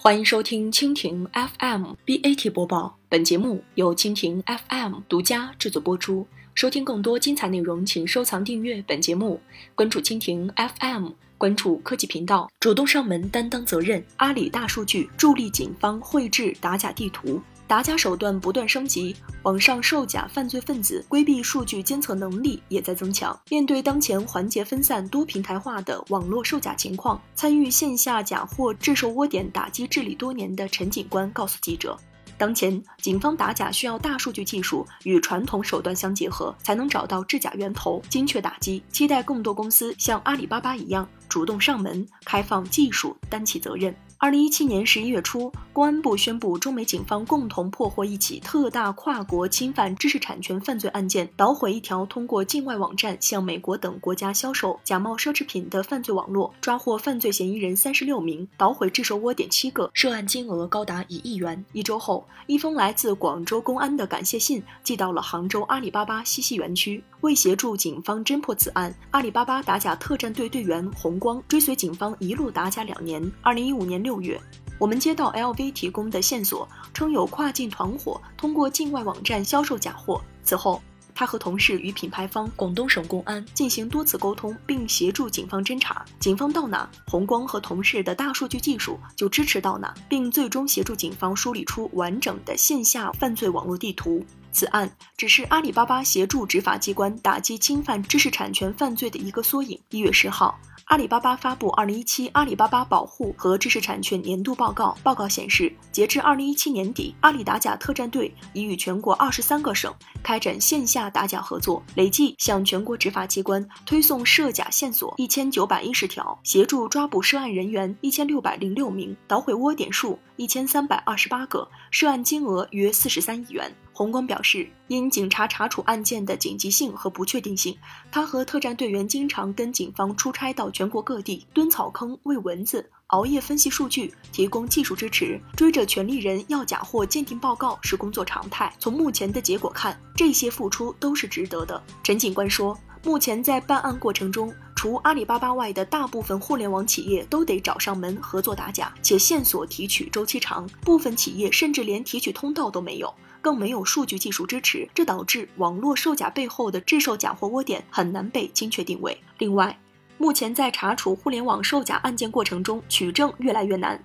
欢迎收听蜻蜓 FM BAT 播报，本节目由蜻蜓 FM 独家制作播出。收听更多精彩内容，请收藏订阅本节目，关注蜻蜓 FM，关注科技频道，主动上门担当责任。阿里大数据助力警方绘制打假地图。打假手段不断升级，网上售假犯罪分子规避数据监测能力也在增强。面对当前环节分散、多平台化的网络售假情况，参与线下假货制售窝点打击治理多年的陈警官告诉记者。当前，警方打假需要大数据技术与传统手段相结合，才能找到制假源头，精确打击。期待更多公司像阿里巴巴一样，主动上门，开放技术，担起责任。二零一七年十一月初，公安部宣布，中美警方共同破获一起特大跨国侵犯知识产权犯罪案件，捣毁一条通过境外网站向美国等国家销售假冒奢侈品的犯罪网络，抓获犯罪嫌疑人三十六名，捣毁制售窝点七个，涉案金额高达一亿元。一周后，一封来自广州公安的感谢信寄到了杭州阿里巴巴西溪园区。为协助警方侦破此案，阿里巴巴打假特战队队员洪光追随警方一路打假两年。二零一五年六月，我们接到 LV 提供的线索，称有跨境团伙通过境外网站销售假货。此后，他和同事与品牌方广东省公安进行多次沟通，并协助警方侦查。警方到哪，洪光和同事的大数据技术就支持到哪，并最终协助警方梳理出完整的线下犯罪网络地图。此案只是阿里巴巴协助执法机关打击侵犯知识产权犯罪的一个缩影。一月十号。阿里巴巴发布《二零一七阿里巴巴保护和知识产权年度报告》。报告显示，截至二零一七年底，阿里打假特战队已与全国二十三个省开展线下打假合作，累计向全国执法机关推送涉假线索一千九百一十条，协助抓捕涉案人员一千六百零六名，捣毁窝点数一千三百二十八个，涉案金额约四十三亿元。洪光表示，因警察查处案件的紧急性和不确定性，他和特战队员经常跟警方出差到全国各地蹲草坑、喂蚊子、熬夜分析数据、提供技术支持、追着权利人要假货鉴定报告是工作常态。从目前的结果看，这些付出都是值得的。陈警官说，目前在办案过程中，除阿里巴巴外的大部分互联网企业都得找上门合作打假，且线索提取周期长，部分企业甚至连提取通道都没有。更没有数据技术支持，这导致网络售假背后的制售假货窝点很难被精确定位。另外，目前在查处互联网售假案件过程中，取证越来越难，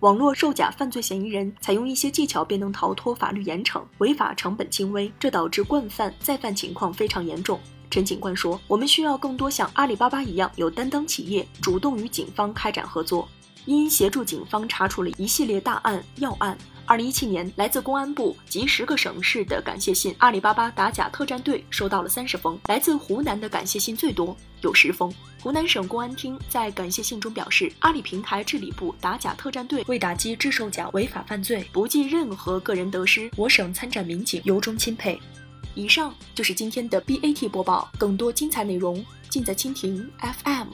网络售假犯罪嫌疑人采用一些技巧便能逃脱法律严惩，违法成本轻微，这导致惯犯再犯情况非常严重。陈警官说：“我们需要更多像阿里巴巴一样有担当企业，主动与警方开展合作。因协助警方查处了一系列大案要案。”二零一七年，来自公安部及十个省市的感谢信，阿里巴巴打假特战队收到了三十封。来自湖南的感谢信最多，有十封。湖南省公安厅在感谢信中表示，阿里平台治理部打假特战队为打击制售假违法犯罪，不计任何个人得失，我省参战民警由衷钦佩。以上就是今天的 BAT 播报，更多精彩内容尽在蜻蜓 FM。